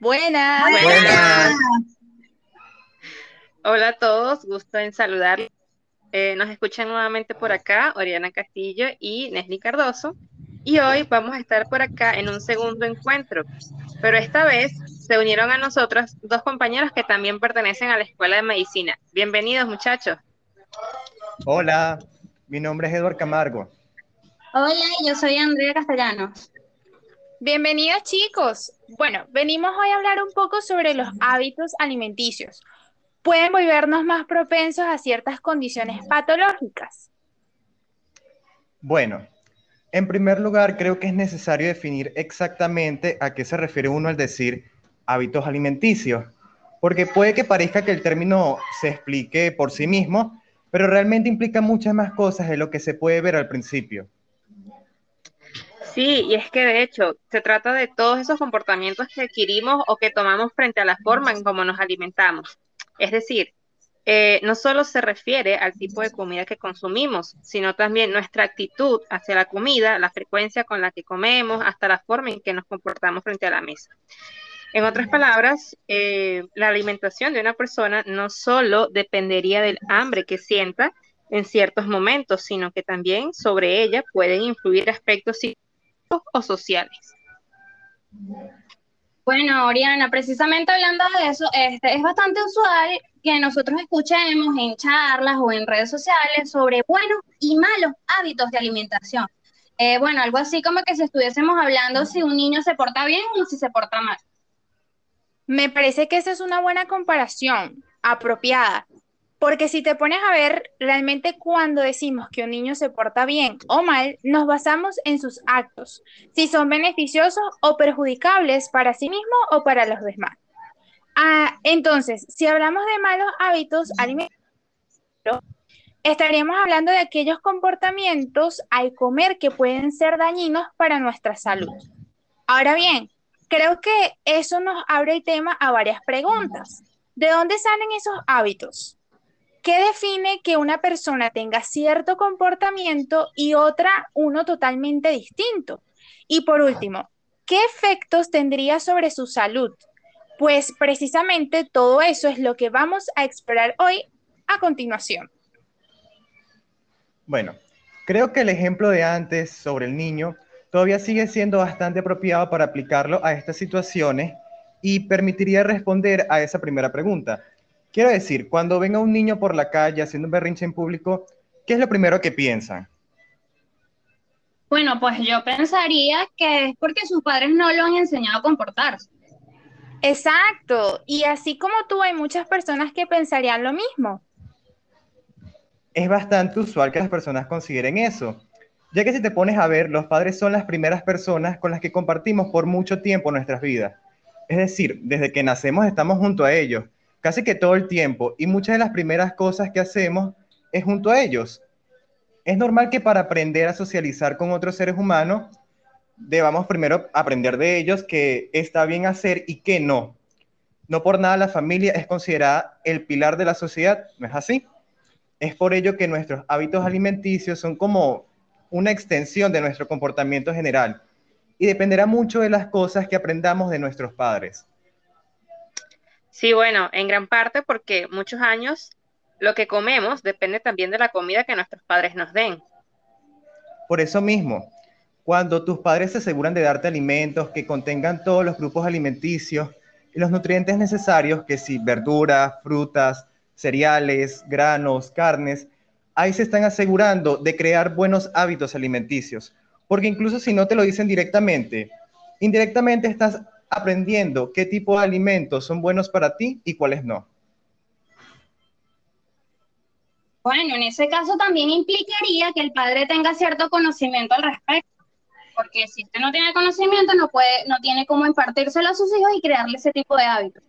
Buenas. Buenas. Hola a todos, gusto en saludar. Eh, nos escuchan nuevamente por acá Oriana Castillo y Nesli Cardoso. Y hoy vamos a estar por acá en un segundo encuentro, pero esta vez se unieron a nosotros dos compañeros que también pertenecen a la Escuela de Medicina. Bienvenidos muchachos. Hola, mi nombre es Eduard Camargo. Hola, yo soy Andrea Castellanos. Bienvenidos chicos. Bueno, venimos hoy a hablar un poco sobre los hábitos alimenticios. Pueden volvernos más propensos a ciertas condiciones patológicas. Bueno, en primer lugar creo que es necesario definir exactamente a qué se refiere uno al decir hábitos alimenticios, porque puede que parezca que el término se explique por sí mismo, pero realmente implica muchas más cosas de lo que se puede ver al principio. Sí, y es que de hecho se trata de todos esos comportamientos que adquirimos o que tomamos frente a la forma en cómo nos alimentamos. Es decir, eh, no solo se refiere al tipo de comida que consumimos, sino también nuestra actitud hacia la comida, la frecuencia con la que comemos, hasta la forma en que nos comportamos frente a la mesa. En otras palabras, eh, la alimentación de una persona no solo dependería del hambre que sienta en ciertos momentos, sino que también sobre ella pueden influir aspectos psicológicos o sociales. Bueno, Oriana, precisamente hablando de eso, este, es bastante usual que nosotros escuchemos en charlas o en redes sociales sobre buenos y malos hábitos de alimentación. Eh, bueno, algo así como que si estuviésemos hablando si un niño se porta bien o si se porta mal. Me parece que esa es una buena comparación, apropiada, porque si te pones a ver, realmente cuando decimos que un niño se porta bien o mal, nos basamos en sus actos, si son beneficiosos o perjudicables para sí mismo o para los demás. Ah, entonces, si hablamos de malos hábitos alimentarios, estaríamos hablando de aquellos comportamientos al comer que pueden ser dañinos para nuestra salud. Ahora bien, creo que eso nos abre el tema a varias preguntas. ¿De dónde salen esos hábitos? ¿Qué define que una persona tenga cierto comportamiento y otra uno totalmente distinto? Y por último, ¿qué efectos tendría sobre su salud? Pues precisamente todo eso es lo que vamos a explorar hoy a continuación. Bueno, creo que el ejemplo de antes sobre el niño todavía sigue siendo bastante apropiado para aplicarlo a estas situaciones y permitiría responder a esa primera pregunta. Quiero decir, cuando venga un niño por la calle haciendo un berrinche en público, ¿qué es lo primero que piensan? Bueno, pues yo pensaría que es porque sus padres no lo han enseñado a comportarse. Exacto, y así como tú hay muchas personas que pensarían lo mismo. Es bastante usual que las personas consideren eso, ya que si te pones a ver, los padres son las primeras personas con las que compartimos por mucho tiempo nuestras vidas. Es decir, desde que nacemos estamos junto a ellos, casi que todo el tiempo, y muchas de las primeras cosas que hacemos es junto a ellos. Es normal que para aprender a socializar con otros seres humanos, debamos primero aprender de ellos qué está bien hacer y qué no. No por nada la familia es considerada el pilar de la sociedad, ¿no es así? Es por ello que nuestros hábitos alimenticios son como una extensión de nuestro comportamiento general y dependerá mucho de las cosas que aprendamos de nuestros padres. Sí, bueno, en gran parte porque muchos años lo que comemos depende también de la comida que nuestros padres nos den. Por eso mismo, cuando tus padres se aseguran de darte alimentos que contengan todos los grupos alimenticios y los nutrientes necesarios, que si verduras, frutas, cereales, granos, carnes, ahí se están asegurando de crear buenos hábitos alimenticios. Porque incluso si no te lo dicen directamente, indirectamente estás aprendiendo qué tipo de alimentos son buenos para ti y cuáles no. Bueno, en ese caso también implicaría que el padre tenga cierto conocimiento al respecto, porque si usted no tiene conocimiento, no puede, no tiene cómo impartírselo a sus hijos y crearle ese tipo de hábitos.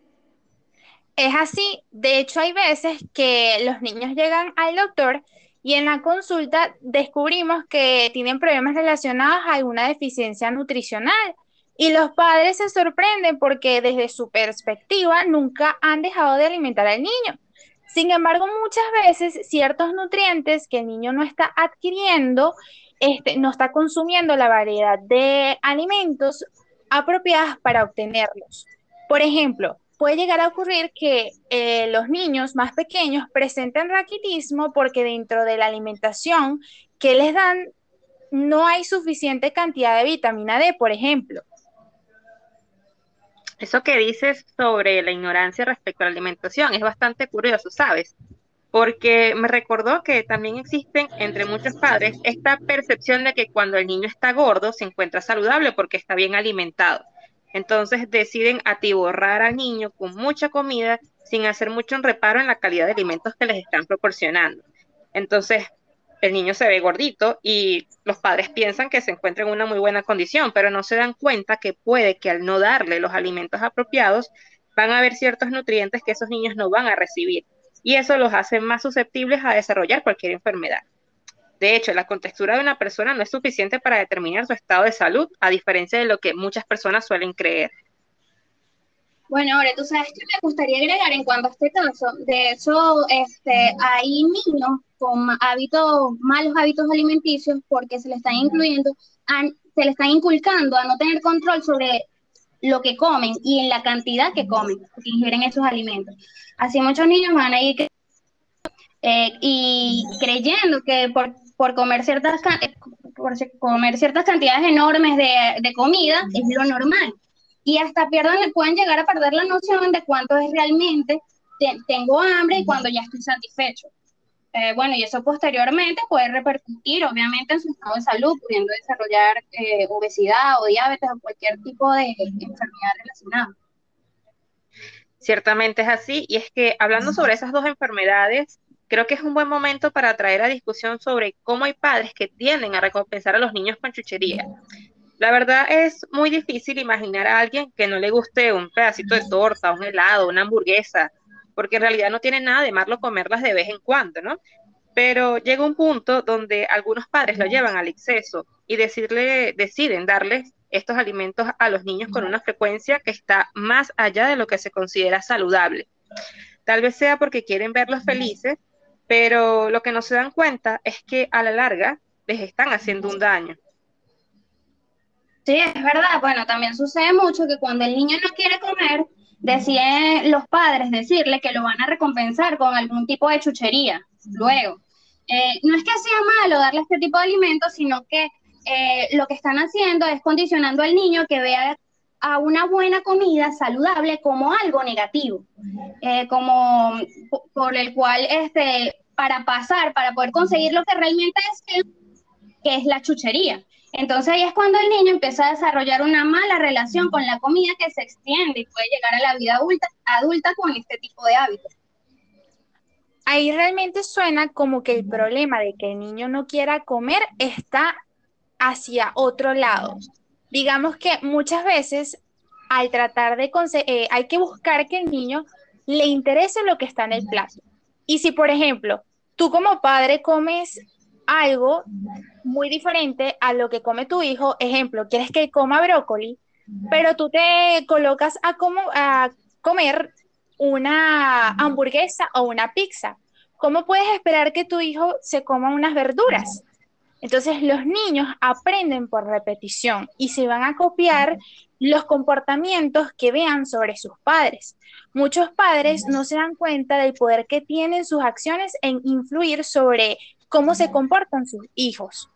Es así, de hecho hay veces que los niños llegan al doctor y en la consulta descubrimos que tienen problemas relacionados a alguna deficiencia nutricional y los padres se sorprenden porque desde su perspectiva nunca han dejado de alimentar al niño. Sin embargo, muchas veces ciertos nutrientes que el niño no está adquiriendo este, no está consumiendo la variedad de alimentos apropiadas para obtenerlos. Por ejemplo, puede llegar a ocurrir que eh, los niños más pequeños presenten raquitismo porque dentro de la alimentación que les dan no hay suficiente cantidad de vitamina D, por ejemplo. Eso que dices sobre la ignorancia respecto a la alimentación es bastante curioso, ¿sabes? Porque me recordó que también existen entre muchos padres esta percepción de que cuando el niño está gordo se encuentra saludable porque está bien alimentado. Entonces deciden atiborrar al niño con mucha comida sin hacer mucho reparo en la calidad de alimentos que les están proporcionando. Entonces, el niño se ve gordito y los padres piensan que se encuentra en una muy buena condición, pero no se dan cuenta que puede que al no darle los alimentos apropiados van a haber ciertos nutrientes que esos niños no van a recibir y eso los hace más susceptibles a desarrollar cualquier enfermedad. De hecho, la contextura de una persona no es suficiente para determinar su estado de salud, a diferencia de lo que muchas personas suelen creer. Bueno, ahora tú sabes que me gustaría agregar en cuanto a este caso. De hecho, este, hay niños con hábitos, malos hábitos alimenticios porque se le están incluyendo, se le están inculcando a no tener control sobre lo que comen y en la cantidad que comen, que ingieren esos alimentos. Así muchos niños van a ir eh, y creyendo que por, por comer ciertas por comer ciertas cantidades enormes de, de comida es lo normal. Y hasta pierdan, pueden llegar a perder la noción de cuánto es realmente tengo hambre y cuando ya estoy satisfecho. Eh, bueno, y eso posteriormente puede repercutir obviamente en su estado de salud, pudiendo desarrollar eh, obesidad o diabetes o cualquier tipo de enfermedad relacionada. Ciertamente es así, y es que hablando sobre esas dos enfermedades, creo que es un buen momento para traer a discusión sobre cómo hay padres que tienden a recompensar a los niños con chuchería. La verdad es muy difícil imaginar a alguien que no le guste un pedacito de torta, un helado, una hamburguesa, porque en realidad no tiene nada de malo comerlas de vez en cuando, ¿no? Pero llega un punto donde algunos padres lo llevan al exceso y decirle, deciden darles estos alimentos a los niños con una frecuencia que está más allá de lo que se considera saludable. Tal vez sea porque quieren verlos felices, pero lo que no se dan cuenta es que a la larga les están haciendo un daño. Sí, es verdad. Bueno, también sucede mucho que cuando el niño no quiere comer, deciden los padres decirle que lo van a recompensar con algún tipo de chuchería. Luego, eh, no es que sea malo darle este tipo de alimentos, sino que eh, lo que están haciendo es condicionando al niño que vea a una buena comida saludable como algo negativo, eh, como por el cual, este, para pasar, para poder conseguir lo que realmente es, que es la chuchería. Entonces ahí es cuando el niño empieza a desarrollar una mala relación con la comida que se extiende y puede llegar a la vida adulta, adulta con este tipo de hábitos. Ahí realmente suena como que el problema de que el niño no quiera comer está hacia otro lado. Digamos que muchas veces al tratar de eh, hay que buscar que el niño le interese lo que está en el plato. Y si, por ejemplo, tú como padre comes algo muy diferente a lo que come tu hijo. Ejemplo, quieres que coma brócoli, pero tú te colocas a, como, a comer una hamburguesa o una pizza. ¿Cómo puedes esperar que tu hijo se coma unas verduras? Entonces los niños aprenden por repetición y se van a copiar los comportamientos que vean sobre sus padres. Muchos padres no se dan cuenta del poder que tienen sus acciones en influir sobre cómo se comportan sus hijos.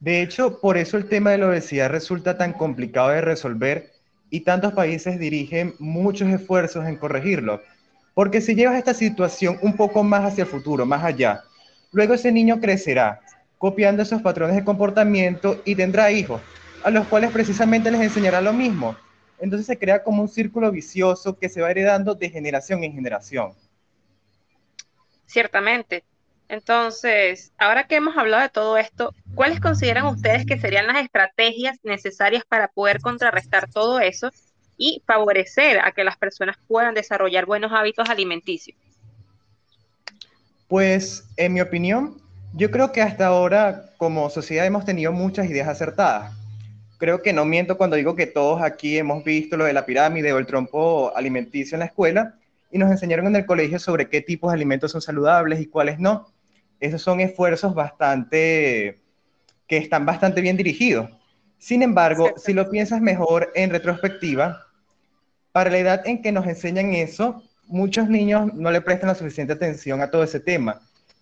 De hecho, por eso el tema de la obesidad resulta tan complicado de resolver y tantos países dirigen muchos esfuerzos en corregirlo. Porque si llevas esta situación un poco más hacia el futuro, más allá, luego ese niño crecerá copiando esos patrones de comportamiento y tendrá hijos, a los cuales precisamente les enseñará lo mismo. Entonces se crea como un círculo vicioso que se va heredando de generación en generación. Ciertamente. Entonces, ahora que hemos hablado de todo esto, ¿cuáles consideran ustedes que serían las estrategias necesarias para poder contrarrestar todo eso y favorecer a que las personas puedan desarrollar buenos hábitos alimenticios? Pues, en mi opinión, yo creo que hasta ahora como sociedad hemos tenido muchas ideas acertadas. Creo que no miento cuando digo que todos aquí hemos visto lo de la pirámide o el trompo alimenticio en la escuela y nos enseñaron en el colegio sobre qué tipos de alimentos son saludables y cuáles no esos son esfuerzos bastante, que están bastante bien dirigidos. Sin embargo, si lo piensas mejor en retrospectiva, para la edad en que nos enseñan eso, muchos niños no le prestan la suficiente atención a todo ese tema.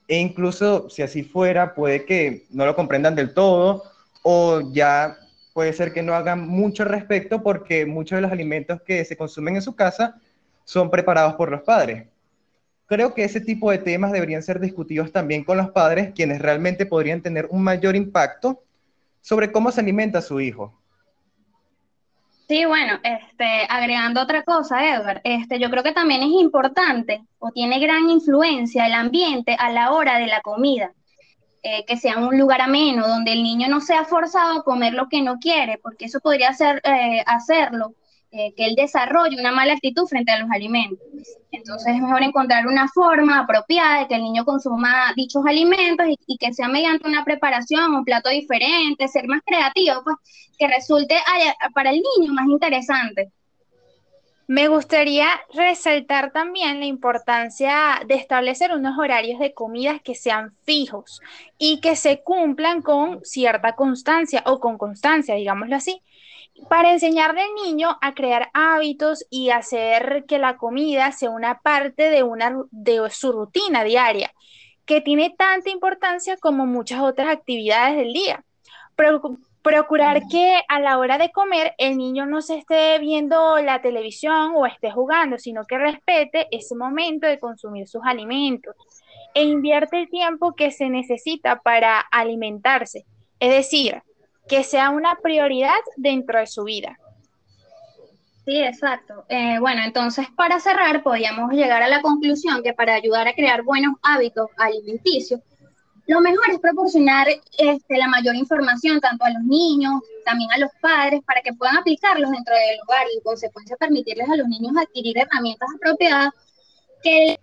E incluso si así fuera, puede que no lo comprendan del todo o ya puede ser que no hagan mucho al respecto porque muchos de los alimentos que se consumen en su casa son preparados por los padres. Creo que ese tipo de temas deberían ser discutidos también con los padres, quienes realmente podrían tener un mayor impacto sobre cómo se alimenta su hijo. Sí, bueno, este, agregando otra cosa, Edward, este, yo creo que también es importante o tiene gran influencia el ambiente a la hora de la comida, eh, que sea un lugar ameno, donde el niño no sea forzado a comer lo que no quiere, porque eso podría eh, hacerlo eh, que él desarrolle una mala actitud frente a los alimentos. Entonces es mejor encontrar una forma apropiada de que el niño consuma dichos alimentos y, que sea mediante una preparación, un plato diferente, ser más creativo, pues que resulte para el niño más interesante. Me gustaría resaltar también la importancia de establecer unos horarios de comidas que sean fijos y que se cumplan con cierta constancia o con constancia, digámoslo así, para enseñarle al niño a crear hábitos y hacer que la comida sea una parte de, una, de su rutina diaria, que tiene tanta importancia como muchas otras actividades del día. procurar que a la hora de comer el niño no se esté viendo la televisión o esté jugando, sino que respete ese momento de consumir sus alimentos e invierte el tiempo que se necesita para alimentarse. Es decir, que sea una prioridad dentro de su vida. Sí, exacto. Eh, bueno, entonces para cerrar, podríamos llegar a la conclusión que para ayudar a crear buenos hábitos alimenticios, lo mejor es proporcionar este, la mayor información tanto a los niños, también a los padres, para que puedan aplicarlos dentro del hogar y en consecuencia permitirles a los niños adquirir herramientas apropiadas que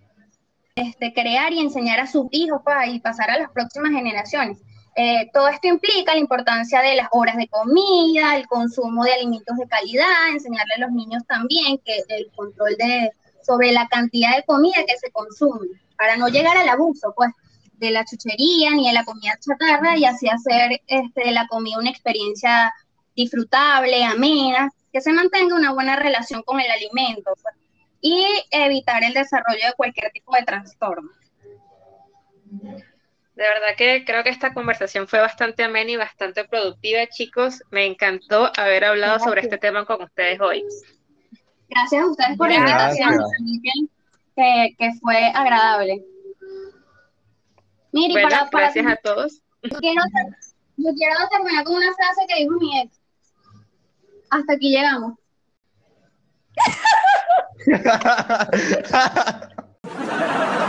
este, crear y enseñar a sus hijos para, y pasar a las próximas generaciones. Eh, todo esto implica la importancia de las horas de comida, el consumo de alimentos de calidad, enseñarle a los niños también que el control de, sobre la cantidad de comida que se consume, para no llegar al abuso, pues, de la chuchería ni de la comida chatarra y así hacer este, de la comida una experiencia disfrutable, amena, que se mantenga una buena relación con el alimento pues, y evitar el desarrollo de cualquier tipo de trastorno. De verdad que creo que esta conversación fue bastante amena y bastante productiva, chicos. Me encantó haber hablado sobre este tema con ustedes hoy. Gracias a ustedes por la invitación, que, que, fue agradable. Miri, para, gracias a todos. Yo quiero, yo quiero terminar con una frase que dijo mi ex. Hasta aquí llegamos.